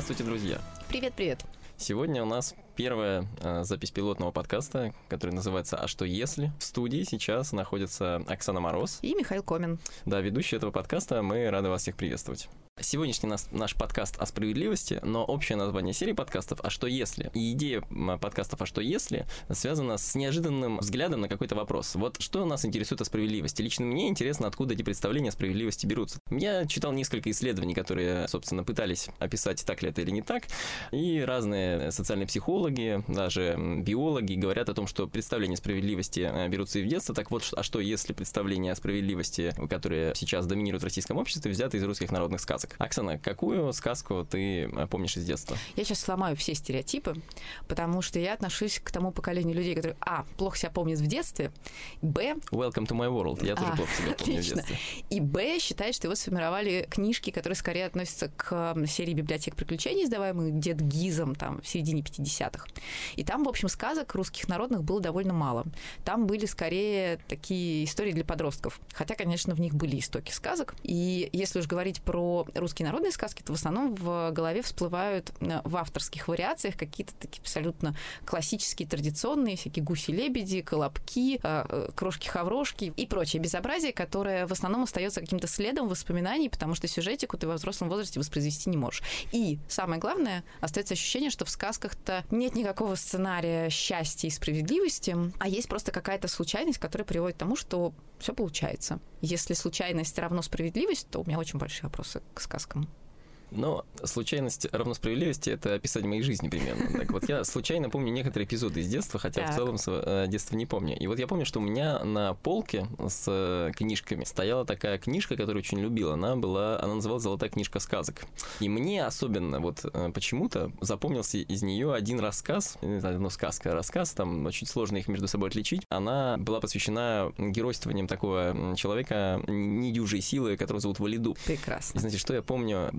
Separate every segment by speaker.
Speaker 1: Здравствуйте, друзья.
Speaker 2: Привет-привет.
Speaker 1: Сегодня у нас первая э, запись пилотного подкаста, который называется «А что если?». В студии сейчас находится Оксана Мороз.
Speaker 2: И Михаил Комин.
Speaker 1: Да, ведущий этого подкаста. Мы рады вас всех приветствовать. Сегодняшний наш, наш подкаст о справедливости, но общее название серии подкастов «А что если?». И идея подкастов «А что если?» связана с неожиданным взглядом на какой-то вопрос. Вот что нас интересует о справедливости? Лично мне интересно, откуда эти представления о справедливости берутся. Я читал несколько исследований, которые, собственно, пытались описать, так ли это или не так. И разные социальные психологи, даже биологи говорят о том, что представления справедливости э, берутся и в детстве. Так вот, а что если представления о справедливости, которые сейчас доминируют в российском обществе, взяты из русских народных сказок? сказок. Оксана, какую сказку ты э, помнишь из детства?
Speaker 2: Я сейчас сломаю все стереотипы, потому что я отношусь к тому поколению людей, которые, а, плохо себя помнят в детстве, б...
Speaker 1: Welcome to my world. Я тоже а, плохо себя помню отлично. в детстве.
Speaker 2: И б, считает, что его сформировали книжки, которые скорее относятся к серии библиотек приключений, издаваемых Дед Гизом там в середине 50-х. И там, в общем, сказок русских народных было довольно мало. Там были скорее такие истории для подростков. Хотя, конечно, в них были истоки сказок. И если уж говорить про русские народные сказки, то в основном в голове всплывают э, в авторских вариациях какие-то такие абсолютно классические, традиционные, всякие гуси-лебеди, колобки, э, э, крошки-хаврошки и прочее безобразие, которое в основном остается каким-то следом воспоминаний, потому что сюжетику ты во взрослом возрасте воспроизвести не можешь. И самое главное, остается ощущение, что в сказках-то нет никакого сценария счастья и справедливости, а есть просто какая-то случайность, которая приводит к тому, что все получается. Если случайность равно справедливость, то у меня очень большие вопросы к сказкам.
Speaker 1: Но случайность равно справедливости — это описание моей жизни примерно. Так вот, я случайно помню некоторые эпизоды из детства, хотя так. в целом э, детства не помню. И вот я помню, что у меня на полке с э, книжками стояла такая книжка, которую очень любила. Она была, она называлась «Золотая книжка сказок». И мне особенно вот э, почему-то запомнился из нее один рассказ, знаю, ну, сказка, рассказ, там очень сложно их между собой отличить. Она была посвящена геройствованием такого человека недюжей силы, которого зовут Валиду.
Speaker 2: Прекрасно.
Speaker 1: И знаете, что я помню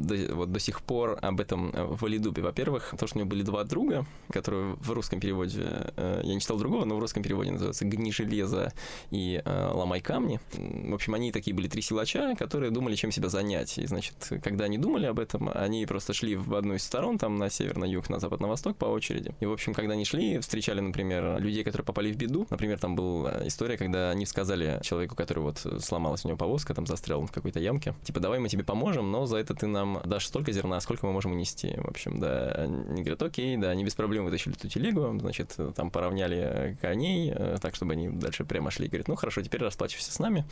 Speaker 1: вот до сих пор об этом э, в Валидубе. Во-первых, то, что у него были два друга, которые в русском переводе, э, я не читал другого, но в русском переводе называются «Гни железо» и э, «Ломай камни». В общем, они такие были три силача, которые думали, чем себя занять. И, значит, когда они думали об этом, они просто шли в одну из сторон, там, на север, на юг, на запад, на восток по очереди. И, в общем, когда они шли, встречали, например, людей, которые попали в беду. Например, там была история, когда они сказали человеку, который вот сломалась у него повозка, там застрял в какой-то ямке, типа, давай мы тебе поможем, но за это ты нам дашь столько зерна, сколько мы можем унести. В общем, да, они говорят, окей, да, они без проблем вытащили эту телегу, значит, там поравняли коней, э, так, чтобы они дальше прямо шли. Говорит, ну хорошо, теперь расплачивайся с нами.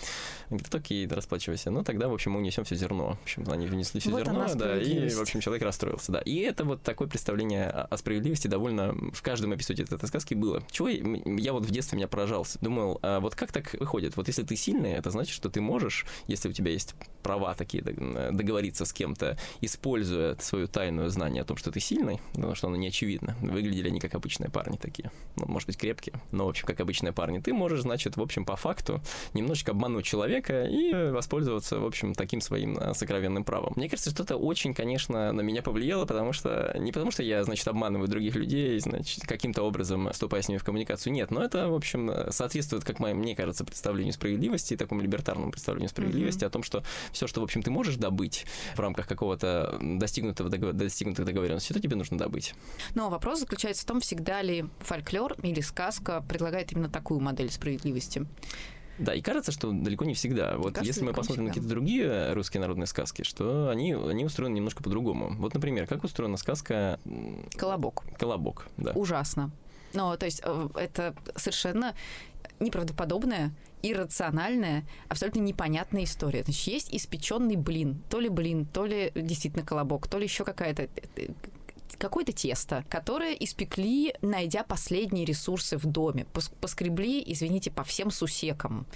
Speaker 1: Они говорят, окей, расплачивайся. Ну, тогда, в общем, мы унесем все зерно. В общем, они внесли все вот зерно, да, и, в общем, человек расстроился, да. И это вот такое представление о справедливости довольно в каждом эпизоде этой сказки было. Чего я вот в детстве меня поражался. Думал, а вот как так выходит? Вот если ты сильный, это значит, что ты можешь, если у тебя есть права такие, договориться с кем-то, используя используя свою тайную знание о том, что ты сильный, потому что оно не очевидно. Выглядели они как обычные парни такие. Ну, может быть, крепкие, но, в общем, как обычные парни. Ты можешь, значит, в общем, по факту немножечко обмануть человека и воспользоваться, в общем, таким своим э, сокровенным правом. Мне кажется, что это очень, конечно, на меня повлияло, потому что не потому что я, значит, обманываю других людей, значит, каким-то образом вступая с ними в коммуникацию. Нет, но это, в общем, соответствует, как мне кажется, представлению справедливости, такому либертарному представлению справедливости mm-hmm. о том, что все, что, в общем, ты можешь добыть в рамках какого-то достигнутого договор... достигнутых договоренностей, то тебе нужно добыть.
Speaker 2: Но вопрос заключается в том, всегда ли фольклор или сказка предлагает именно такую модель справедливости.
Speaker 1: Да, и кажется, что далеко не всегда. Вот кажется, если мы посмотрим на какие-то другие русские народные сказки, что они, они устроены немножко по-другому. Вот, например, как устроена сказка...
Speaker 2: Колобок.
Speaker 1: Колобок, да.
Speaker 2: Ужасно. Ну, то есть э, это совершенно неправдоподобная, иррациональная, абсолютно непонятная история. Значит, есть испеченный блин, то ли блин, то ли действительно колобок, то ли еще какая-то э, какое-то тесто, которое испекли, найдя последние ресурсы в доме. Поскребли, извините, по всем сусекам.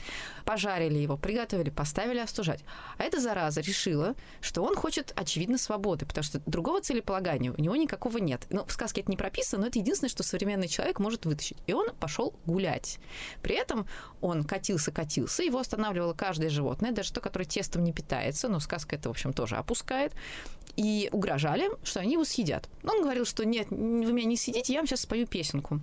Speaker 2: Пожарили его, приготовили, поставили остужать. А эта зараза решила, что он хочет, очевидно, свободы, потому что другого целеполагания у него никакого нет. Ну, в сказке это не прописано, но это единственное, что современный человек может вытащить. И он пошел гулять. При этом он катился-катился, его останавливало каждое животное, даже то, которое тестом не питается, но сказка это, в общем, тоже опускает и угрожали, что они его съедят. Но он говорил, что нет, вы меня не съедите, я вам сейчас спою песенку.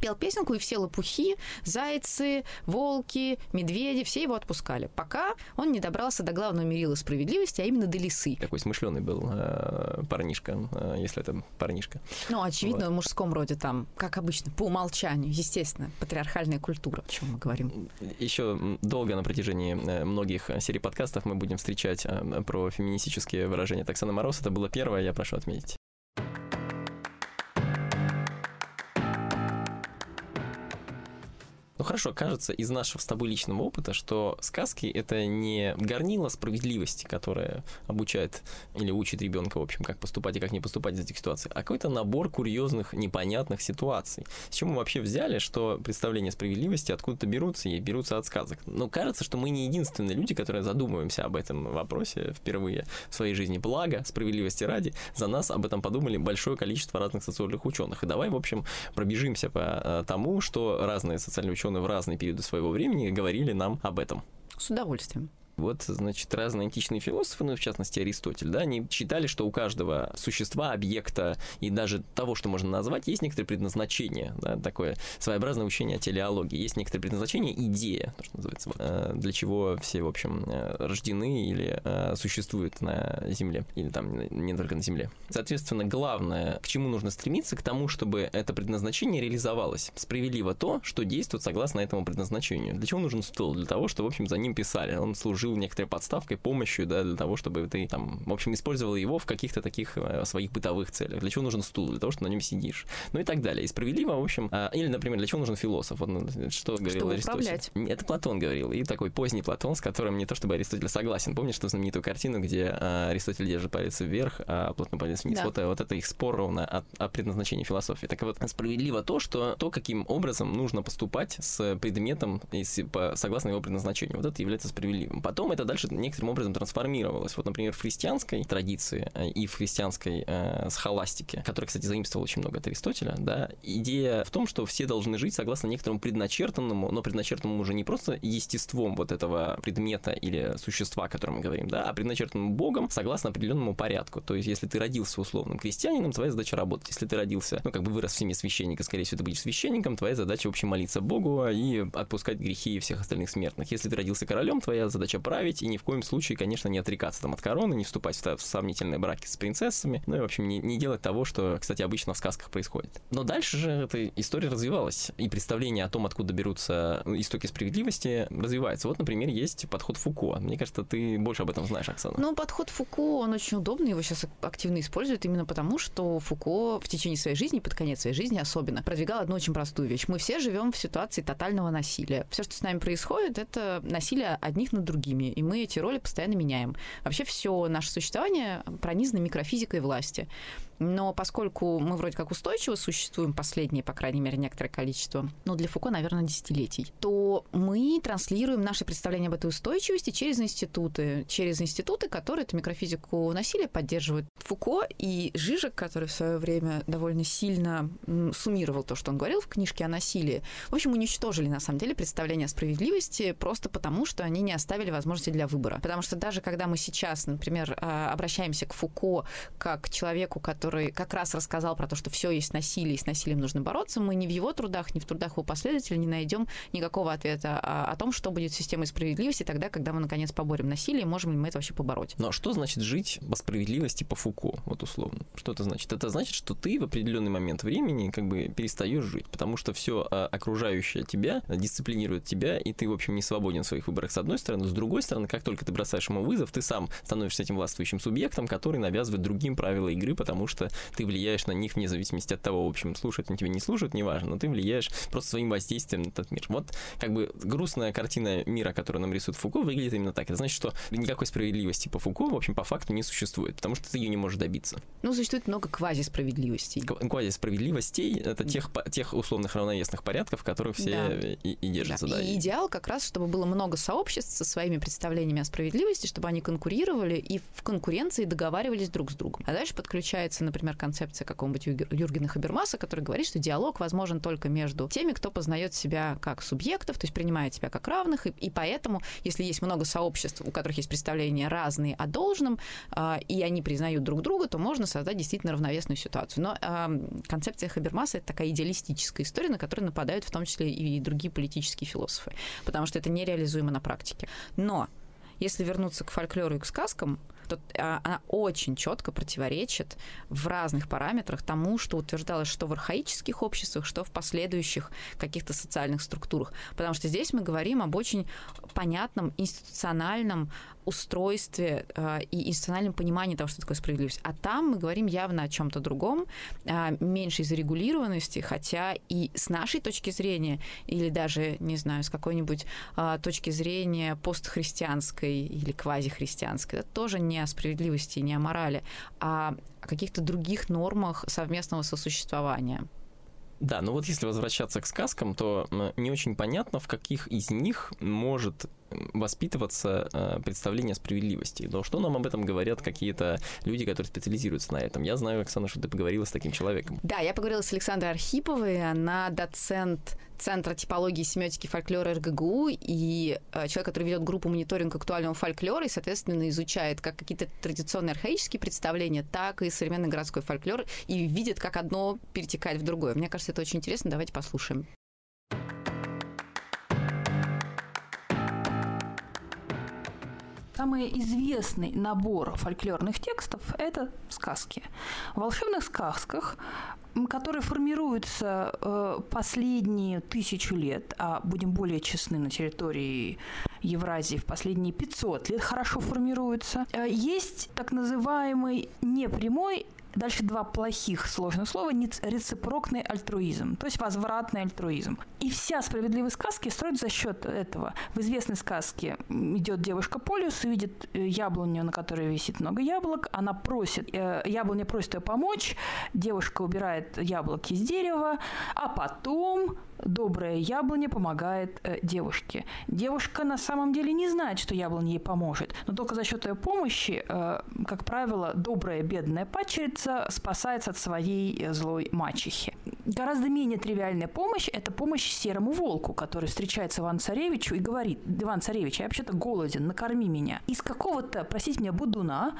Speaker 2: пел песенку, и все лопухи, зайцы, волки, медведи, все его отпускали, пока он не добрался до главного мерила справедливости, а именно до лисы.
Speaker 1: Такой смышленый был э, парнишка, э, если это парнишка.
Speaker 2: Ну, очевидно, вот. в мужском роде там, как обычно, по умолчанию, естественно, патриархальная культура, о чем мы говорим.
Speaker 1: Еще долго на протяжении э, многих серий подкастов мы будем встречать про феминистические выражения Таксана Мороз. Это было первое, я прошу отметить. Ну хорошо, кажется из нашего с тобой личного опыта, что сказки это не горнило справедливости, которая обучает или учит ребенка, в общем, как поступать и как не поступать из этих ситуаций, а какой-то набор курьезных, непонятных ситуаций. С чего мы вообще взяли, что представления справедливости откуда-то берутся и берутся от сказок. Но кажется, что мы не единственные люди, которые задумываемся об этом вопросе впервые в своей жизни. Благо, справедливости ради, за нас об этом подумали большое количество разных социальных ученых. И давай, в общем, пробежимся по э, тому, что разные социальные ученые ученые в разные периоды своего времени говорили нам об этом.
Speaker 2: С удовольствием.
Speaker 1: Вот, значит, разные античные философы, ну, в частности, Аристотель, да, они считали, что у каждого существа, объекта и даже того, что можно назвать, есть некоторое предназначение, да, такое своеобразное учение о телеологии. Есть некоторое предназначение, идея, то, что называется, вот, э, для чего все, в общем, э, рождены или э, существуют на Земле, или там не только на Земле. Соответственно, главное, к чему нужно стремиться, к тому, чтобы это предназначение реализовалось. Справедливо то, что действует согласно этому предназначению. Для чего нужен стол? Для того, чтобы, в общем, за ним писали. Он служил служил некоторой подставкой, помощью, да, для того, чтобы ты там, в общем, использовал его в каких-то таких э, своих бытовых целях. Для чего нужен стул? Для того, чтобы на нем сидишь. Ну и так далее. И справедливо, в общем, а, или, например, для чего нужен философ? Вот, ну, что говорил
Speaker 2: чтобы
Speaker 1: Аристотель?
Speaker 2: Управлять.
Speaker 1: Это Платон говорил. И такой поздний Платон, с которым не то чтобы Аристотель согласен. Помнишь что знаменитую картину, где а, Аристотель держит палец вверх, а Платон палец вниз? Да. Вот, вот это их спор ровно о, о предназначении философии. Так вот, справедливо то, что то, каким образом нужно поступать с предметом, если, по, согласно его предназначению. Вот это является справедливым. Потом это дальше некоторым образом трансформировалась. Вот, например, в христианской традиции э, и в христианской э, схоластике, которая, кстати, заимствовала очень много от Аристотеля, да, идея в том, что все должны жить согласно некоторому предначертанному, но предначертанному уже не просто естеством вот этого предмета или существа, о котором мы говорим, да, а предначертанному Богом согласно определенному порядку. То есть, если ты родился условным крестьянином, твоя задача работать. Если ты родился, ну, как бы вырос в семье священника, скорее всего, ты будешь священником, твоя задача, в общем, молиться Богу и отпускать грехи всех остальных смертных. Если ты родился королем, твоя задача править и ни в коем случае, конечно, не отрекаться там от короны, не вступать в, сомнительные браки с принцессами, ну и, в общем, не, не делать того, что, кстати, обычно в сказках происходит. Но дальше же эта история развивалась, и представление о том, откуда берутся истоки справедливости, развивается. Вот, например, есть подход Фуко. Мне кажется, ты больше об этом знаешь, Оксана.
Speaker 2: Ну, подход Фуко, он очень удобный, его сейчас активно используют именно потому, что Фуко в течение своей жизни, под конец своей жизни особенно, продвигал одну очень простую вещь. Мы все живем в ситуации тотального насилия. Все, что с нами происходит, это насилие одних над другими, и мы эти роли постоянно меняем. Вообще все наше существование пронизано микрофизикой власти. Но поскольку мы вроде как устойчиво существуем, последние, по крайней мере, некоторое количество, ну, для Фуко, наверное, десятилетий, то мы транслируем наши представления об этой устойчивости через институты, через институты, которые эту микрофизику насилия поддерживают. Фуко и Жижик, который в свое время довольно сильно суммировал то, что он говорил в книжке о насилии, в общем, уничтожили, на самом деле, представление о справедливости просто потому, что они не оставили возможности для выбора. Потому что даже когда мы сейчас, например, а, обращаемся к Фуко как к человеку, который как раз рассказал про то, что все есть насилие, и с насилием нужно бороться, мы ни в его трудах, ни в трудах его последователей не найдем никакого ответа о, том, что будет системой справедливости тогда, когда мы наконец поборем насилие, можем ли мы это вообще побороть.
Speaker 1: Ну а что значит жить по справедливости по Фуко, вот условно? Что это значит? Это значит, что ты в определенный момент времени как бы перестаешь жить, потому что все а, окружающее тебя дисциплинирует тебя, и ты, в общем, не свободен в своих выборах с одной стороны, с другой стороны, как только ты бросаешь ему вызов, ты сам становишься этим властвующим субъектом, который навязывает другим правила игры, потому что ты влияешь на них вне зависимости от того, в общем, слушают они тебя, не слушают, неважно, но ты влияешь просто своим воздействием на этот мир. Вот как бы грустная картина мира, которую нам рисует Фуко, выглядит именно так. Это значит, что никакой справедливости по Фуко, в общем, по факту не существует, потому что ты ее не можешь добиться.
Speaker 2: Ну, существует много квазисправедливостей.
Speaker 1: Квазисправедливостей — это тех, тех условных равновесных порядков, в которых все да. и, и держатся. Да.
Speaker 2: Да. И идеал как раз, чтобы было много сообществ со своими представлениями о справедливости, чтобы они конкурировали и в конкуренции договаривались друг с другом. А дальше подключается, например, концепция какого-нибудь Юргена Хабермаса, который говорит, что диалог возможен только между теми, кто познает себя как субъектов, то есть принимает себя как равных, и, и поэтому, если есть много сообществ, у которых есть представления разные о должном, э, и они признают друг друга, то можно создать действительно равновесную ситуацию. Но э, концепция Хабермаса — это такая идеалистическая история, на которую нападают в том числе и другие политические философы, потому что это нереализуемо на практике. Но если вернуться к фольклору и к сказкам, то а, она очень четко противоречит в разных параметрах тому, что утверждалось что в архаических обществах, что в последующих каких-то социальных структурах. Потому что здесь мы говорим об очень понятном институциональном устройстве э, и институциональном понимании того, что такое справедливость. А там мы говорим явно о чем-то другом, э, меньшей зарегулированности, хотя и с нашей точки зрения, или даже, не знаю, с какой-нибудь э, точки зрения постхристианской или квазихристианской, это тоже не о справедливости, не о морали, а о каких-то других нормах совместного сосуществования.
Speaker 1: Да, ну вот если возвращаться к сказкам, то не очень понятно, в каких из них может воспитываться э, представление справедливости. Но что нам об этом говорят какие-то люди, которые специализируются на этом? Я знаю, Оксана, что ты поговорила с таким человеком.
Speaker 2: Да, я поговорила с Александрой Архиповой, она доцент Центра типологии и семиотики фольклора РГГУ и э, человек, который ведет группу мониторинг актуального фольклора и, соответственно, изучает как какие-то традиционные архаические представления, так и современный городской фольклор и видит, как одно перетекает в другое. Мне кажется, это очень интересно. Давайте послушаем.
Speaker 3: Самый известный набор фольклорных текстов – это сказки. В волшебных сказках, которые формируются э, последние тысячу лет, а будем более честны, на территории Евразии в последние 500 лет хорошо формируются, э, есть так называемый непрямой Дальше два плохих сложных слова – рецепрокный альтруизм, то есть возвратный альтруизм. И вся справедливая сказки строится за счет этого. В известной сказке идет девушка по лесу, видит э, яблоню, на которой висит много яблок, она просит, э, яблоня просит ее помочь, девушка убирает яблоки из дерева, а потом добрая яблоня помогает э, девушке. Девушка на самом деле не знает, что яблоня ей поможет, но только за счет ее помощи, э, как правило, добрая бедная падчерица спасается от своей э, злой мачехи. Гораздо менее тривиальная помощь – это помощь серому волку, который встречается Иван Царевичу и говорит, Иван Царевич, я вообще-то голоден, накорми меня. Из какого-то, простите меня, будуна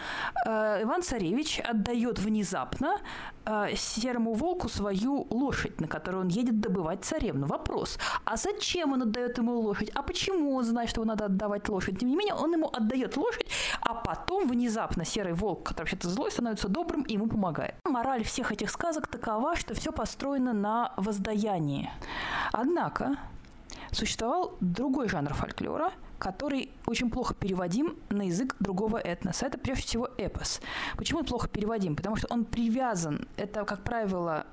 Speaker 3: э, Иван Царевич отдает внезапно э, серому волку свою лошадь, на которой он едет добывать царевну. Вопрос, а зачем он отдает ему лошадь? А почему он знает, что его надо отдавать лошадь? Тем не менее, он ему отдает лошадь, а потом внезапно серый волк, который вообще-то злой, становится добрым и ему помогает. Мораль всех этих сказок такова, что все построено на воздаянии. Однако существовал другой жанр фольклора – который очень плохо переводим на язык другого этноса. Это прежде всего эпос. Почему он плохо переводим? Потому что он привязан, это, как правило,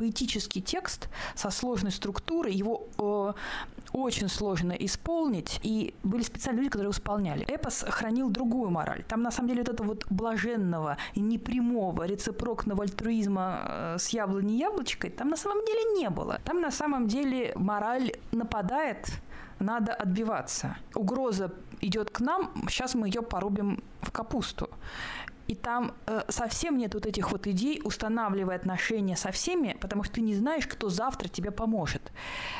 Speaker 3: поэтический текст со сложной структурой, его э, очень сложно исполнить, и были специальные люди, которые исполняли. Эпос хранил другую мораль. Там, на самом деле, вот этого вот блаженного и непрямого рецепрокного альтруизма э, с яблоней яблочкой там на самом деле не было. Там на самом деле мораль нападает надо отбиваться. Угроза идет к нам, сейчас мы ее порубим в капусту. И там э, совсем нет вот этих вот идей, устанавливая отношения со всеми, потому что ты не знаешь, кто завтра тебе поможет.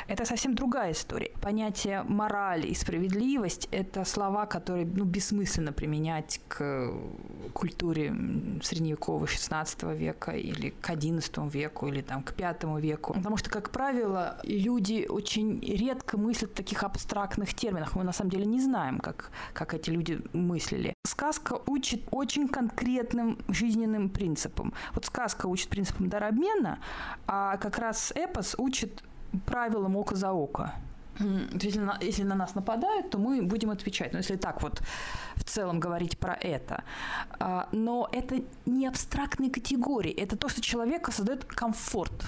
Speaker 3: Это совсем другая история. Понятие мораль и справедливость – это слова, которые ну, бессмысленно применять к культуре средневековой 16 века или к XI веку или там, к V веку. Потому что, как правило, люди очень редко мыслят в таких абстрактных терминах. Мы на самом деле не знаем, как, как эти люди мыслили. Сказка учит очень конкретным жизненным принципам. Вот сказка учит принципам дарообмена, а как раз эпос учит правилам око за око. Если на, если на нас нападают, то мы будем отвечать. Но если так вот в целом говорить про это. А, но это не абстрактные категории. Это то, что человека создает комфорт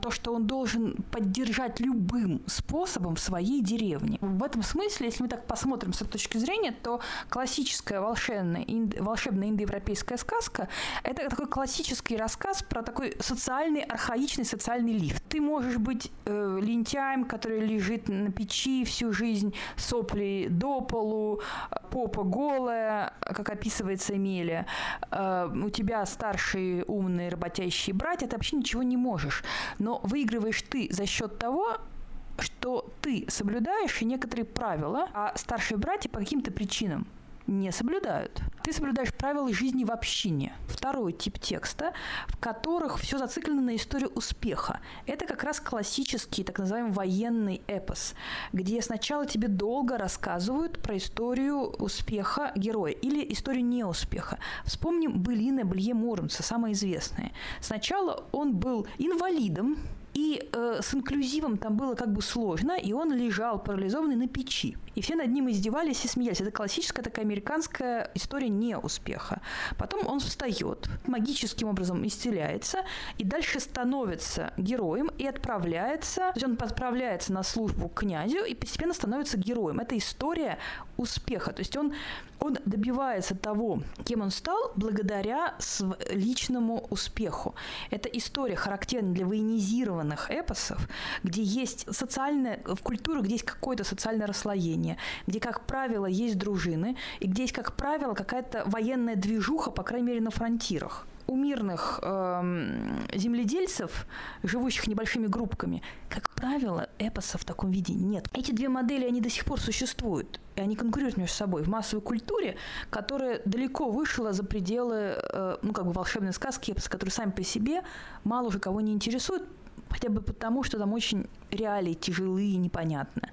Speaker 3: то, что он должен поддержать любым способом в своей деревне. В этом смысле, если мы так посмотрим с этой точки зрения, то классическая волшебная, инд, волшебная индоевропейская сказка – это такой классический рассказ про такой социальный, архаичный социальный лифт. Ты можешь быть э, лентяем, который лежит на печи всю жизнь, сопли до полу, попа голая, как описывается Эмилия. Э, у тебя старшие умные работящие братья, ты вообще ничего не можешь. Но выигрываешь ты за счет того, что ты соблюдаешь некоторые правила, а старшие братья по каким-то причинам не соблюдают. Ты соблюдаешь правила жизни в общине. Второй тип текста, в которых все зациклено на истории успеха. Это как раз классический так называемый военный эпос, где сначала тебе долго рассказывают про историю успеха героя или историю неуспеха. Вспомним былины Белье Муромца, самые известные. Сначала он был инвалидом, и э, с инклюзивом там было как бы сложно, и он лежал парализованный на печи. И все над ним издевались и смеялись. Это классическая такая американская история неуспеха. Потом он встает, магическим образом исцеляется, и дальше становится героем и отправляется, то есть он отправляется на службу к князю и постепенно становится героем. Это история успеха. То есть он он добивается того, кем он стал, благодаря личному успеху. Это история, характерная для военизированных эпосов, где есть социальное, в культуре, где есть какое-то социальное расслоение, где, как правило, есть дружины, и где есть, как правило, какая-то военная движуха, по крайней мере, на фронтирах у мирных э, земледельцев, живущих небольшими группками, как правило, эпоса в таком виде нет. Эти две модели, они до сих пор существуют, и они конкурируют между собой в массовой культуре, которая далеко вышла за пределы, э, ну, как бы волшебной сказки, эпоса, которые сами по себе мало уже кого не интересуют, хотя бы потому, что там очень реалии тяжелые и непонятны.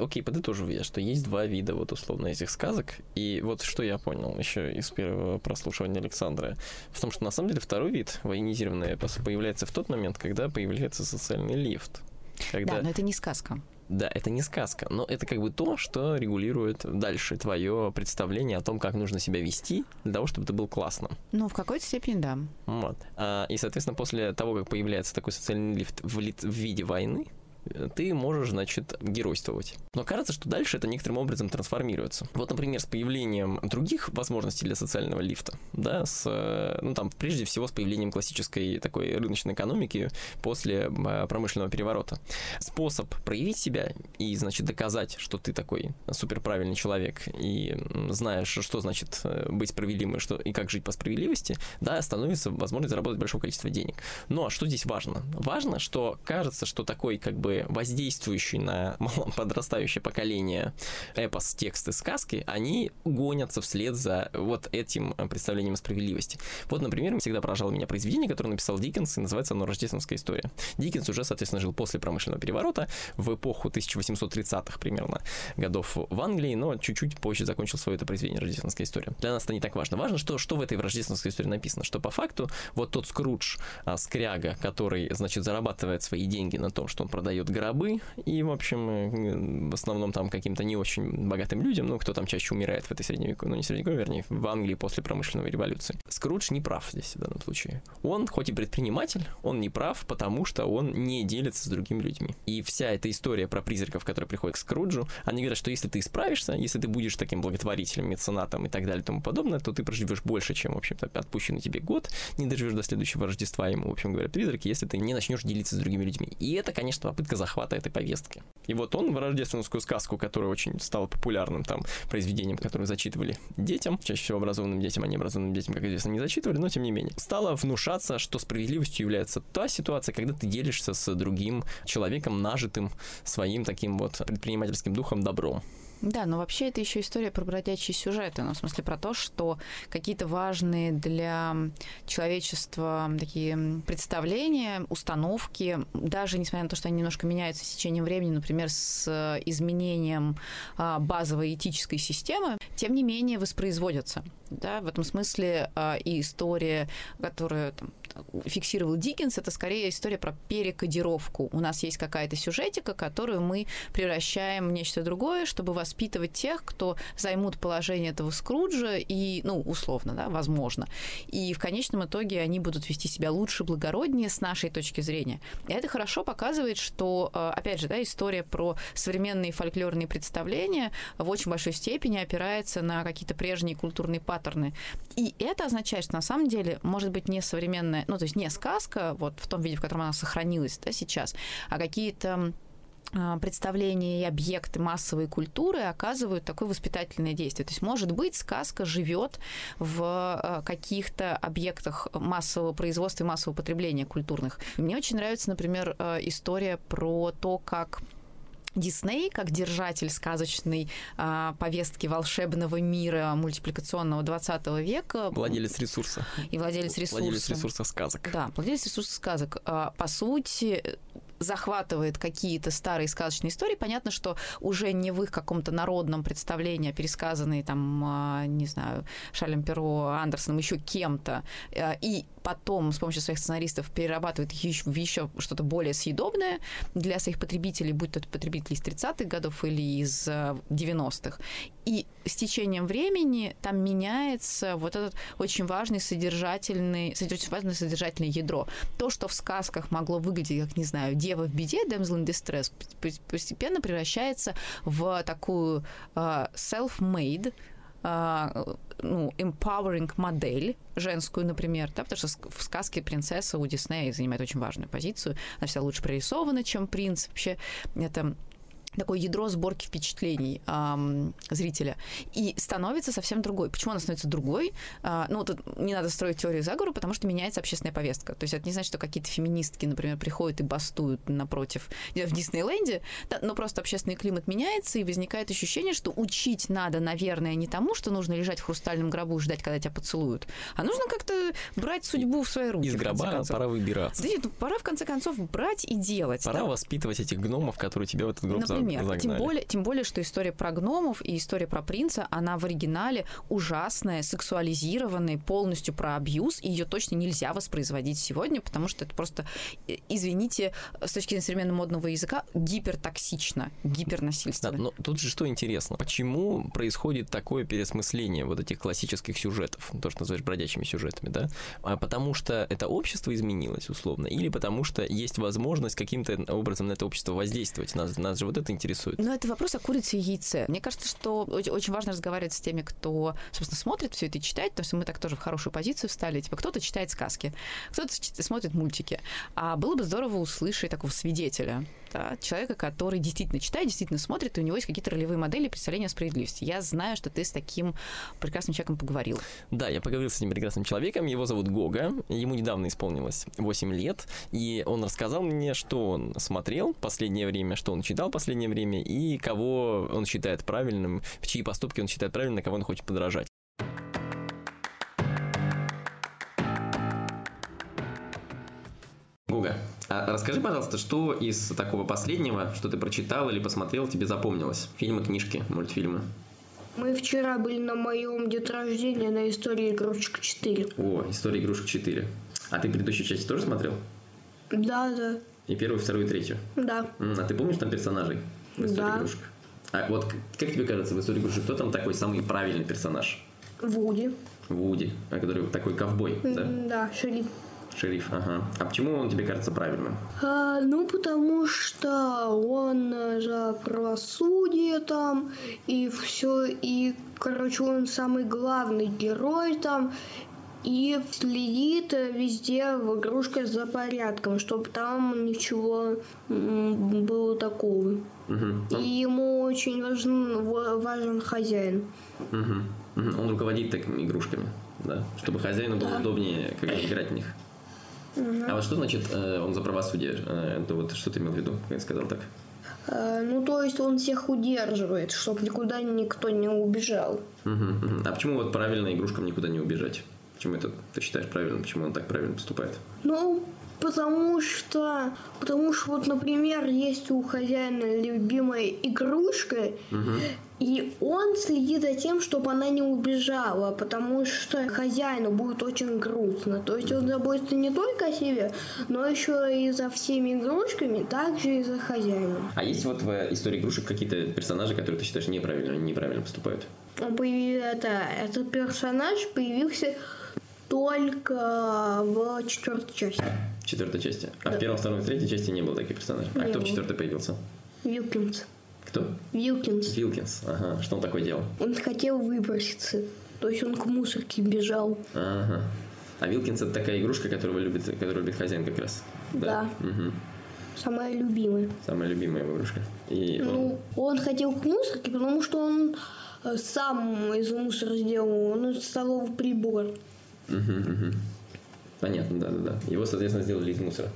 Speaker 1: Окей, подытожу я, что есть два вида вот условно этих сказок. И вот что я понял еще из первого прослушивания Александра, в том, что на самом деле второй вид, военизированный эпос, появляется в тот момент, когда появляется социальный лифт.
Speaker 2: Когда... Да, но это не сказка.
Speaker 1: Да, это не сказка, но это как бы то, что регулирует дальше твое представление о том, как нужно себя вести для того, чтобы это был классно.
Speaker 2: Ну, в какой-то степени, да.
Speaker 1: Вот. А, и, соответственно, после того, как появляется такой социальный лифт в, ли... в виде войны, ты можешь, значит, геройствовать. Но кажется, что дальше это некоторым образом трансформируется. Вот, например, с появлением других возможностей для социального лифта, да, с, ну, там, прежде всего, с появлением классической такой рыночной экономики после а, промышленного переворота. Способ проявить себя и, значит, доказать, что ты такой суперправильный человек и знаешь, что значит э, быть справедливым и, что, и как жить по справедливости, да, становится возможность заработать большое количество денег. Но что здесь важно? Важно, что кажется, что такой как бы воздействующий на подрастающее поколение эпос, тексты, сказки, они гонятся вслед за вот этим представлением о справедливости. Вот, например, всегда поражало меня произведение, которое написал Диккенс, и называется оно «Рождественская история». Диккенс уже, соответственно, жил после промышленного переворота, в эпоху 1830-х примерно годов в Англии, но чуть-чуть позже закончил свое это произведение «Рождественская история». Для нас это не так важно. Важно, что, что в этой рождественской истории написано, что по факту вот тот Скрудж, а, скряга, который, значит, зарабатывает свои деньги на том, что он продает продает гробы, и, в общем, э, в основном там каким-то не очень богатым людям, ну, кто там чаще умирает в этой средневековой, ну, не средневековой, вернее, в Англии после промышленной революции. Скрудж не прав здесь в данном случае. Он, хоть и предприниматель, он не прав, потому что он не делится с другими людьми. И вся эта история про призраков, которые приходят к Скруджу, они говорят, что если ты справишься, если ты будешь таким благотворителем, меценатом и так далее и тому подобное, то ты проживешь больше, чем, в общем-то, отпущенный тебе год, не доживешь до следующего Рождества ему, в общем говоря, призраки, если ты не начнешь делиться с другими людьми. И это, конечно, попытка захвата этой повестки. И вот он в рождественскую сказку, которая очень стала популярным там произведением, которое зачитывали детям, чаще всего образованным детям, а не образованным детям, как известно, не зачитывали, но тем не менее, стало внушаться, что справедливостью является та ситуация, когда ты делишься с другим человеком, нажитым своим таким вот предпринимательским духом добром.
Speaker 2: Да, но вообще это еще история про бродячие сюжеты, ну, в смысле про то, что какие-то важные для человечества такие представления, установки, даже несмотря на то, что они немножко меняются с течением времени, например, с изменением а, базовой этической системы, тем не менее воспроизводятся. Да, в этом смысле а, и история, которая там, фиксировал Диккенс, это скорее история про перекодировку. У нас есть какая-то сюжетика, которую мы превращаем в нечто другое, чтобы воспитывать тех, кто займут положение этого Скруджа и, ну, условно, да, возможно. И в конечном итоге они будут вести себя лучше, благороднее с нашей точки зрения. И это хорошо показывает, что, э, опять же, да, история про современные фольклорные представления в очень большой степени опирается на какие-то прежние культурные паттерны. И это означает, что на самом деле может быть не современная, ну, то есть не сказка, вот в том виде, в котором она сохранилась да, сейчас, а какие-то а, представления и объекты массовой культуры оказывают такое воспитательное действие. То есть, может быть, сказка живет в а, каких-то объектах массового производства и массового потребления культурных. Мне очень нравится, например, а, история про то, как Дисней, как держатель сказочной а, повестки волшебного мира мультипликационного 20 века.
Speaker 1: Владелец ресурса.
Speaker 2: И владелец ресурса.
Speaker 1: Владелец ресурса сказок.
Speaker 2: Да, владелец ресурса сказок. А, по сути, захватывает какие-то старые сказочные истории, понятно, что уже не в их каком-то народном представлении, а пересказанные там, а, не знаю, Шалем Перо, Андерсоном, еще кем-то, а, и потом с помощью своих сценаристов перерабатывает в еще что-то более съедобное для своих потребителей, будь то потребители из 30-х годов или из 90-х. А, и с течением времени там меняется вот этот очень важный содержательный, очень важное содержательное ядро. То, что в сказках могло выглядеть, как, не знаю, дева в беде, damsel in distress, постепенно превращается в такую uh, self-made ну, empowering модель женскую, например, да, потому что в сказке принцесса у Диснея занимает очень важную позицию. Она вся лучше прорисована, чем принц. Вообще это такое ядро сборки впечатлений эм, зрителя. И становится совсем другой. Почему она становится другой? Э, ну, тут не надо строить теорию заговора, потому что меняется общественная повестка. То есть это не значит, что какие-то феминистки, например, приходят и бастуют напротив в Диснейленде, да, но просто общественный климат меняется, и возникает ощущение, что учить надо, наверное, не тому, что нужно лежать в хрустальном гробу и ждать, когда тебя поцелуют, а нужно как-то брать судьбу в свои руки.
Speaker 1: Из гроба пора выбираться.
Speaker 2: Да нет, ну, пора, в конце концов, брать и делать.
Speaker 1: Пора да? воспитывать этих гномов, которые тебя в этот гроб Например,
Speaker 2: например. Загнали. Тем более, тем более, что история про гномов и история про принца, она в оригинале ужасная, сексуализированная, полностью про абьюз, и ее точно нельзя воспроизводить сегодня, потому что это просто, э, извините, с точки зрения современного модного языка, гипертоксично, гипернасильственно.
Speaker 1: Да, но тут же что интересно, почему происходит такое переосмысление вот этих классических сюжетов, то, что называешь бродячими сюжетами, да? А потому что это общество изменилось, условно, или потому что есть возможность каким-то образом на это общество воздействовать. Нас, нас же вот это интересует.
Speaker 2: Но это вопрос о курице и яйце. Мне кажется, что очень важно разговаривать с теми, кто, собственно, смотрит все это и читает, потому что мы так тоже в хорошую позицию встали. Типа, кто-то читает сказки, кто-то смотрит мультики. А было бы здорово услышать такого свидетеля, да, человека, который действительно читает, действительно смотрит, и у него есть какие-то ролевые модели представления о справедливости. Я знаю, что ты с таким прекрасным человеком поговорил.
Speaker 1: Да, я поговорил с этим прекрасным человеком, его зовут Гога, ему недавно исполнилось 8 лет, и он рассказал мне, что он смотрел последнее время, что он читал последнее время, и кого он считает правильным, в чьи поступки он считает правильным, на кого он хочет подражать. Гуга, а расскажи, пожалуйста, что из такого последнего, что ты прочитал или посмотрел, тебе запомнилось? Фильмы, книжки, мультфильмы?
Speaker 4: Мы вчера были на моем день рождения на истории игрушек 4.
Speaker 1: О, история игрушек 4. А ты предыдущую часть тоже смотрел?
Speaker 4: Да, да.
Speaker 1: И первую, вторую, и третью?
Speaker 4: Да.
Speaker 1: А ты помнишь там персонажей в истории да. игрушек? А вот как тебе кажется, в истории игрушек кто там такой самый правильный персонаж?
Speaker 4: Вуди.
Speaker 1: Вуди, а который такой ковбой, да?
Speaker 4: Да, шериф.
Speaker 1: Шериф, ага. А почему он тебе кажется правильным?
Speaker 4: А, ну, потому что он за правосудие там, и все, и, короче, он самый главный герой там, и следит везде в игрушках за порядком, чтобы там ничего было такого. Угу. И ему очень важен, важен хозяин.
Speaker 1: Угу. Угу. Он руководит такими игрушками, да, чтобы хозяину было да. удобнее как играть в них. А вот что значит э, он за правосудие? Э, это вот что ты имел в виду, я сказал так?
Speaker 4: Э, ну, то есть он всех удерживает, чтобы никуда никто не убежал.
Speaker 1: Угу, угу. А почему вот правильно игрушкам никуда не убежать? Почему это ты считаешь правильным? Почему он так правильно поступает?
Speaker 4: Ну, потому что, потому что вот, например, есть у хозяина любимая игрушка, угу. И он следит за тем, чтобы она не убежала, потому что хозяину будет очень грустно. То есть он заботится не только о себе, но еще и за всеми игрушками, также и за хозяином.
Speaker 1: А есть вот в истории игрушек какие-то персонажи, которые ты считаешь неправильно, неправильно поступают?
Speaker 4: Он появ- это, этот персонаж появился только в четвертой части.
Speaker 1: В четвертой части. А в первом, втором и третьей части не было таких персонажей. А
Speaker 4: Не
Speaker 1: кто в
Speaker 4: было.
Speaker 1: четвертой появился?
Speaker 4: Вилкинс.
Speaker 1: Кто?
Speaker 4: Вилкинс.
Speaker 1: Вилкинс. Ага. Что он такое делал?
Speaker 4: Он хотел выброситься. То есть он к мусорке бежал.
Speaker 1: Ага. А Вилкинс это такая игрушка, которую любит, которую любит хозяин как раз.
Speaker 4: Да.
Speaker 1: Мгм.
Speaker 4: Самая любимая.
Speaker 1: Самая любимая игрушка. И он-
Speaker 4: Ну, он хотел к мусорке, потому что он э, сам из мусора сделал. Он из столовый прибор.
Speaker 1: Мгм, мгм. Понятно, да, да, да. Его, соответственно, сделали из мусора.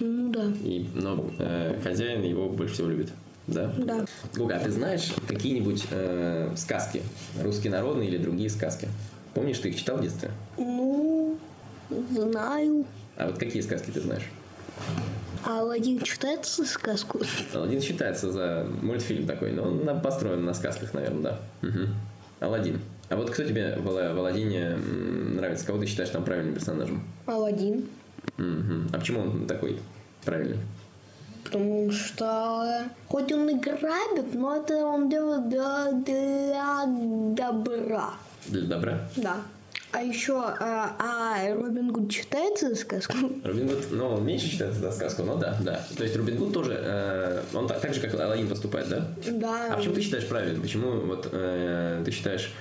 Speaker 4: Ну да.
Speaker 1: И, но э, хозяин его больше всего любит. Да?
Speaker 4: Да.
Speaker 1: Гуга, а ты знаешь какие-нибудь э, сказки? Русские народные или другие сказки? Помнишь, ты их читал в детстве?
Speaker 4: Ну, знаю.
Speaker 1: А вот какие сказки ты знаешь?
Speaker 4: А Аладдин читается сказку?
Speaker 1: Алладин считается за мультфильм такой, но он построен на сказках, наверное, да. Угу. Алладин. А вот кто тебе в, м, нравится? Кого ты считаешь там правильным персонажем?
Speaker 4: Аладдин.
Speaker 1: Мгм. А почему он такой правильный?
Speaker 4: Потому что хоть он и грабит, но это он делает для, для добра.
Speaker 1: Для добра?
Speaker 4: Да. А еще, а, а Робин Гуд читается сказку?
Speaker 1: Робин Гуд, ну, он меньше считается за сказку, но да, да. То есть Робин Гуд тоже, э, он так, так же, как Алладин поступает, да?
Speaker 4: Да.
Speaker 1: А почему ты считаешь правильно? Почему вот э, ты считаешь,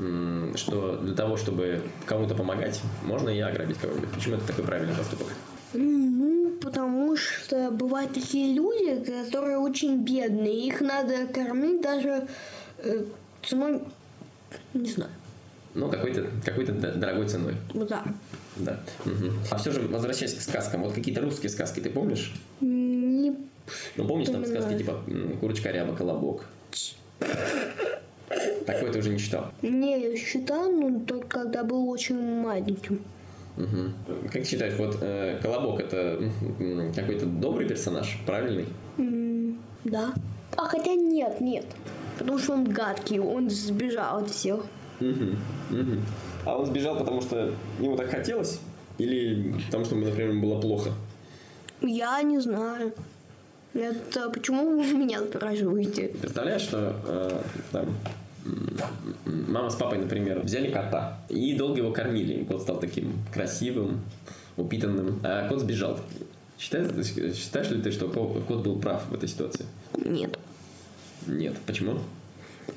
Speaker 1: м, что для того, чтобы кому-то помогать, можно и ограбить кого-нибудь? Почему это такой правильный поступок?
Speaker 4: Потому что бывают такие люди, которые очень бедные. Их надо кормить даже э, ценой, не знаю,
Speaker 1: Ну, какой-то какой дорогой ценой.
Speaker 4: да.
Speaker 1: Да. Мгм. А все же, возвращаясь к сказкам, вот какие-то русские сказки ты помнишь?
Speaker 4: Не
Speaker 1: Ну, помнишь там сказки типа «Курочка ряба, колобок»? Такой ты уже не читал.
Speaker 4: Не, я считал, но только когда был очень маленьким.
Speaker 1: Мгм. Как ты считаешь, вот э, Колобок это какой-то добрый персонаж, правильный?
Speaker 4: М, Да. А хотя нет, нет. Потому что он гадкий, он сбежал от всех.
Speaker 1: Мгм. Мгм. А он сбежал, потому что ему так хотелось? Или потому что, например, ему было плохо?
Speaker 4: Я не знаю. Это почему вы меня спрашиваете?
Speaker 1: Представляешь, что э, там мама с папой, например, взяли кота и долго его кормили. Кот стал таким красивым, упитанным, а кот сбежал. Считаешь, считаешь ли ты, что ко- кот был прав в этой ситуации?
Speaker 4: Нет.
Speaker 1: Нет. Почему?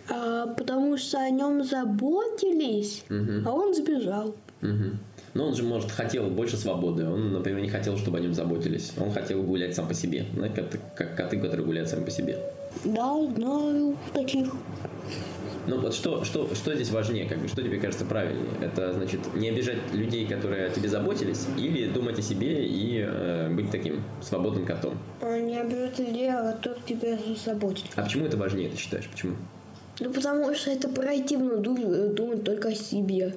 Speaker 4: А, потому что о нем заботились,
Speaker 1: Мгм.
Speaker 4: а он сбежал.
Speaker 1: Мгм. Но он же, может, хотел больше свободы. Он, например, не хотел, чтобы о нем заботились. Он хотел гулять сам по себе. Знаете, как, как коты, которые гуляют сами по себе.
Speaker 4: Да, знаю таких.
Speaker 1: Ну вот что, что, что здесь важнее, как бы, что тебе кажется правильнее? Это значит не обижать людей, которые о тебе заботились, или думать о себе и э, быть таким свободным котом?
Speaker 4: Не обязательно дело, тот тебя заботит.
Speaker 1: А почему это важнее, ты считаешь? Почему?
Speaker 4: Ну, потому что это противно ду- думать только о себе.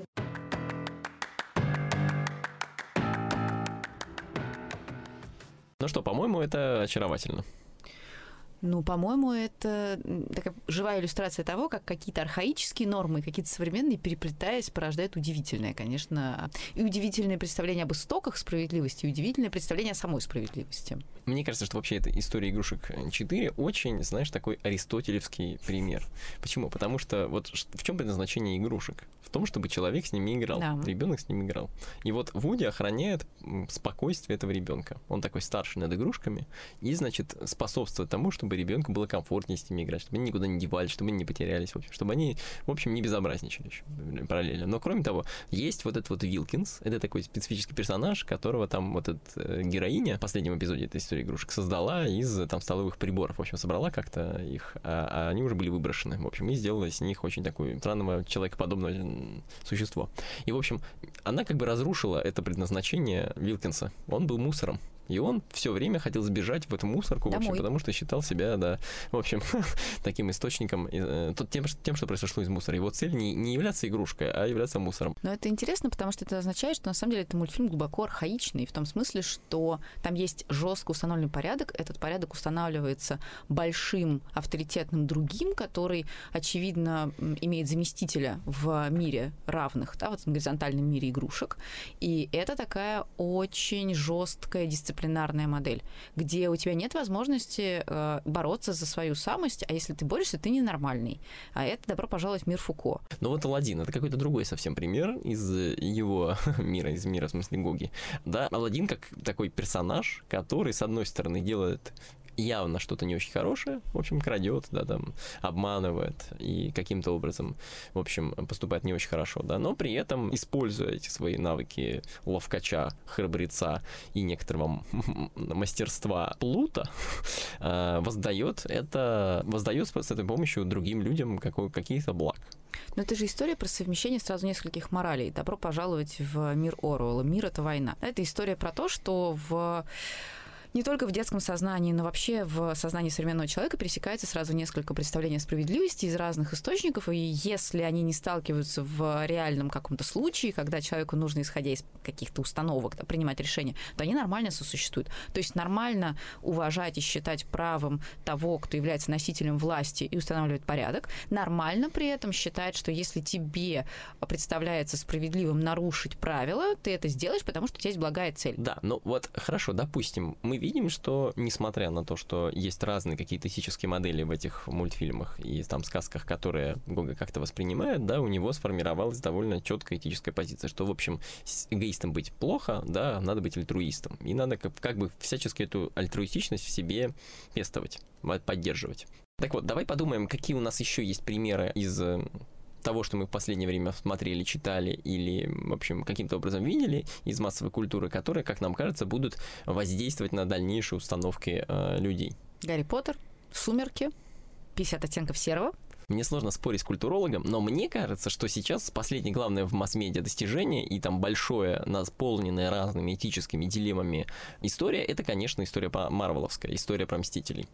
Speaker 5: Ну что, по-моему, это очаровательно.
Speaker 2: Ну, по-моему, это такая живая иллюстрация того, как какие-то архаические нормы, какие-то современные, переплетаясь, порождают удивительное, конечно, и удивительное представление об истоках справедливости, и удивительное представление о самой справедливости.
Speaker 5: Мне кажется, что вообще эта история игрушек 4 очень, знаешь, такой аристотелевский пример. Почему? Потому что вот в чем предназначение игрушек? В том, чтобы человек с ними играл,
Speaker 2: Да.
Speaker 5: ребенок с ними играл. И вот Вуди охраняет спокойствие этого ребенка. Он такой старший над игрушками и, значит, способствует тому, чтобы ребенку было комфортнее с ними играть, чтобы они никуда не девались, чтобы они не потерялись, в общем, чтобы они, в общем, не безобразничали еще параллельно. Но кроме того, есть вот этот вот Вилкинс, это такой специфический персонаж, которого там вот эта э, героиня в последнем эпизоде этой истории игрушек создала из э, там столовых приборов, в общем, собрала как-то их, а, а они уже были выброшены, в общем, и сделала из них очень такое странного человекоподобного существо. И, в общем, она как бы разрушила это предназначение Вилкинса. Он был мусором.
Speaker 1: И он все время хотел сбежать в эту мусорку, в общем,
Speaker 2: Домой.
Speaker 1: потому что считал себя, да, в общем, таким источником, э, тем, тем, что произошло из мусора. Его цель не, не являться игрушкой, а являться мусором.
Speaker 2: Но это интересно, потому что это означает, что на самом деле это мультфильм глубоко архаичный, в том смысле, что там есть жестко установленный порядок. Этот порядок устанавливается большим авторитетным другим, который, очевидно, имеет заместителя в мире равных, да, в этом горизонтальном мире игрушек. И это такая очень жесткая дисциплинарная модель, где у тебя нет возможности э, бороться за свою самость, а если ты борешься, ты ненормальный. А это добро пожаловать в мир Фуко.
Speaker 1: Но вот Алладин это какой-то другой совсем пример из его мира, из мира, в смысле, Гоги. Да, Алладин как такой персонаж, который, с одной стороны, делает явно что-то не очень хорошее, в общем, крадет, да, там, обманывает и каким-то образом, в общем, поступает не очень хорошо, да, но при этом, используя эти свои навыки ловкача, храбреца и некоторого мастерства плута, э, воздает это, воздает с этой помощью другим людям какой- какие-то благ.
Speaker 2: Но это же история про совмещение сразу нескольких моралей. Добро пожаловать в мир Оруэлла. Мир — это война. Это история про то, что в не только в детском сознании, но вообще в сознании современного человека пересекается сразу несколько представлений о справедливости из разных источников, и если они не сталкиваются в реальном каком-то случае, когда человеку нужно, исходя из каких-то установок, да, принимать решения, то они нормально сосуществуют. То есть нормально уважать и считать правом того, кто является носителем власти и устанавливает порядок, нормально при этом считать, что если тебе представляется справедливым нарушить правила, ты это сделаешь, потому что у тебя есть благая цель.
Speaker 1: Да, ну вот хорошо, допустим, мы видим, что несмотря на то, что есть разные какие-то этические модели в этих мультфильмах и там сказках, которые Гога как-то воспринимает, да, у него сформировалась довольно четкая этическая позиция, что, в общем, эгоистом быть плохо, да, надо быть альтруистом. И надо как, как бы всячески эту альтруистичность в себе пестовать, поддерживать. Так вот, давай подумаем, какие у нас еще есть примеры из э, того, что мы в последнее время смотрели, читали или, в общем, каким-то образом видели из массовой культуры, которые, как нам кажется, будут воздействовать на дальнейшие установки э, людей.
Speaker 2: Гарри Поттер, Сумерки, 50 оттенков серого.
Speaker 1: Мне сложно спорить с культурологом, но мне кажется, что сейчас последнее главное в масс-медиа достижение и там большое, наполненное разными этическими дилеммами история, это, конечно, история по Марвеловская, история про Мстителей.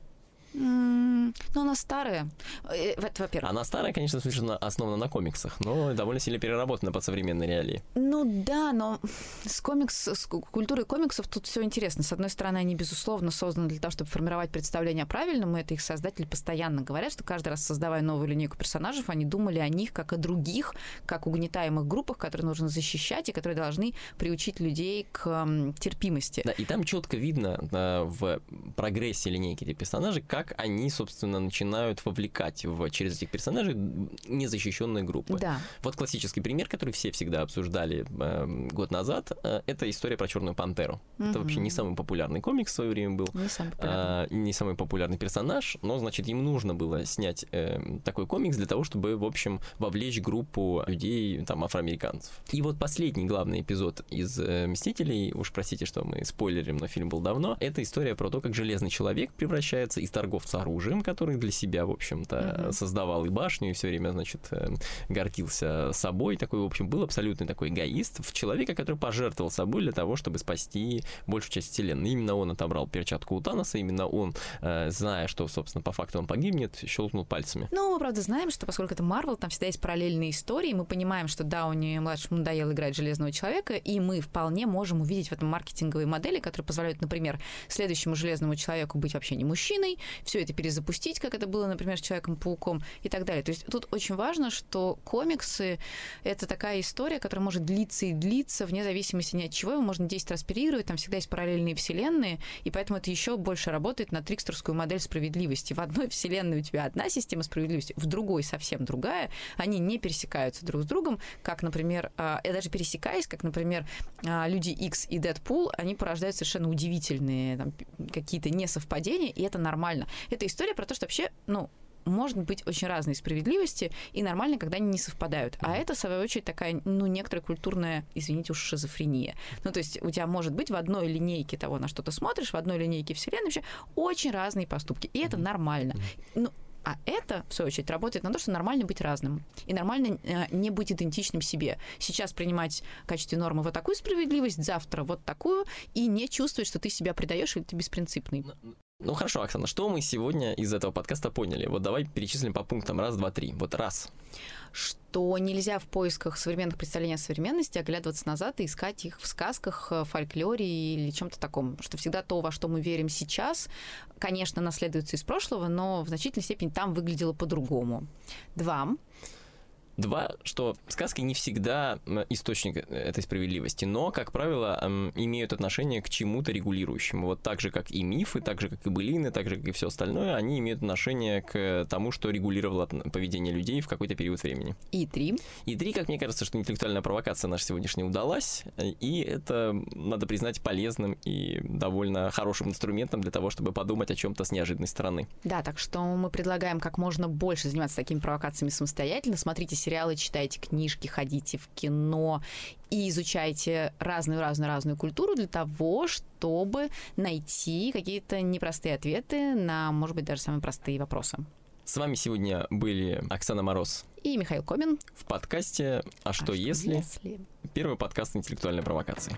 Speaker 2: Ну, она старая. Э, Это, во-первых.
Speaker 1: Она старая, конечно, совершенно основана на комиксах, но довольно сильно переработана под современные реалии.
Speaker 2: Ну да, но с комикс, с ку- культурой комиксов тут все интересно. С одной стороны, они, безусловно, созданы для того, чтобы формировать представление о правильном, и это их создатели постоянно говорят, что каждый раз, создавая новую линейку персонажей, они думали о них как о других, как угнетаемых группах, которые нужно защищать и которые должны приучить людей к терпимости.
Speaker 1: Да, и там четко видно э, в прогрессе линейки этих персонажей, как они, собственно, начинают вовлекать в, через этих персонажей незащищенные группы.
Speaker 2: Да.
Speaker 1: Вот классический пример, который все всегда обсуждали э, год назад, э, это история про Черную Пантеру. Это вообще не самый популярный комикс в свое время был.
Speaker 2: Не самый популярный.
Speaker 1: А, не самый популярный персонаж, но, значит, им нужно было снять э, такой комикс для того, чтобы, в общем, вовлечь группу людей, там, афроамериканцев. И вот последний главный эпизод из э, «Мстителей», уж простите, что мы спойлерим, но фильм был давно, это история про то, как Железный Человек превращается из торговца оружием, который для себя, в общем-то,
Speaker 2: Мгм.
Speaker 1: создавал и башню, и все время, значит, э, гордился собой, такой, в общем, был абсолютный такой эгоист, в человека, который пожертвовал собой для того, чтобы спасти большую часть вселенной. Именно он отобрал перчатку у Таноса, именно он, э, зная, что, собственно, по факту он погибнет, щелкнул пальцами.
Speaker 2: Ну, мы, правда, знаем, что поскольку это Марвел, там всегда есть параллельные истории, мы понимаем, что Дауни младшему надоело играть Железного Человека, и мы вполне можем увидеть в этом маркетинговые модели, которые позволяют, например, следующему Железному Человеку быть вообще не мужчиной, все это перезапустить, как это было, например, с Человеком-пауком и так далее. То есть тут очень важно, что комиксы — это такая история, которая может длиться и длиться, вне зависимости ни от чего, его можно 10 раз переигрывать, там всегда есть параллельные вселенные, и поэтому это еще больше работает на трикстерскую модель справедливости. В одной вселенной у тебя одна система справедливости, в другой совсем другая. Они не пересекаются друг с другом, как, например, а, и даже пересекаясь, как, например, а, Люди X и Дэдпул, они порождают совершенно удивительные какие-то несовпадения, и это нормально. Это история про то, что вообще, ну, может быть очень разные справедливости, и нормально, когда они не совпадают. А это, в свою очередь, такая, ну, некоторая культурная, извините уж, шизофрения. Ну, то есть у тебя может быть в одной линейке того, на что ты смотришь, в одной линейке вселенной вообще очень разные поступки. И это нормально. Ну, А это, в свою очередь, работает на то, что нормально быть разным. И нормально э, не быть идентичным себе. Сейчас принимать в качестве нормы вот такую справедливость, завтра вот такую, и не чувствовать, что ты себя предаешь или ты беспринципный.
Speaker 1: Ну хорошо, Оксана, что мы сегодня из этого подкаста поняли? Вот давай перечислим по пунктам. Раз, два, три. Вот раз.
Speaker 2: Что нельзя в поисках современных представлений о современности оглядываться назад и искать их в сказках, э, фольклоре или чем-то таком. Что всегда то, во что мы верим сейчас, конечно, наследуется из прошлого, но в значительной степени там выглядело по-другому. Два.
Speaker 1: Два, что сказки не всегда источник этой справедливости, но, как правило, имеют отношение к чему-то регулирующему. Вот так же, как и мифы, так же, как и былины, так же, как и все остальное, они имеют отношение к тому, что регулировало поведение людей в какой-то период времени.
Speaker 2: И три.
Speaker 1: И три, как мне кажется, что интеллектуальная провокация наша сегодняшняя удалась, и это, надо признать, полезным и довольно хорошим инструментом для того, чтобы подумать о чем-то с неожиданной стороны.
Speaker 2: Да, так что мы предлагаем как можно больше заниматься такими провокациями самостоятельно. Смотрите сериалы, читайте книжки, ходите в кино и изучайте разную-разную-разную культуру для того, чтобы найти какие-то непростые ответы на, может быть, даже самые простые вопросы.
Speaker 1: С вами сегодня были Оксана Мороз
Speaker 2: и Михаил Комин
Speaker 1: в подкасте «А что, а что если?»,
Speaker 2: если?
Speaker 1: Первый подкаст интеллектуальной провокации.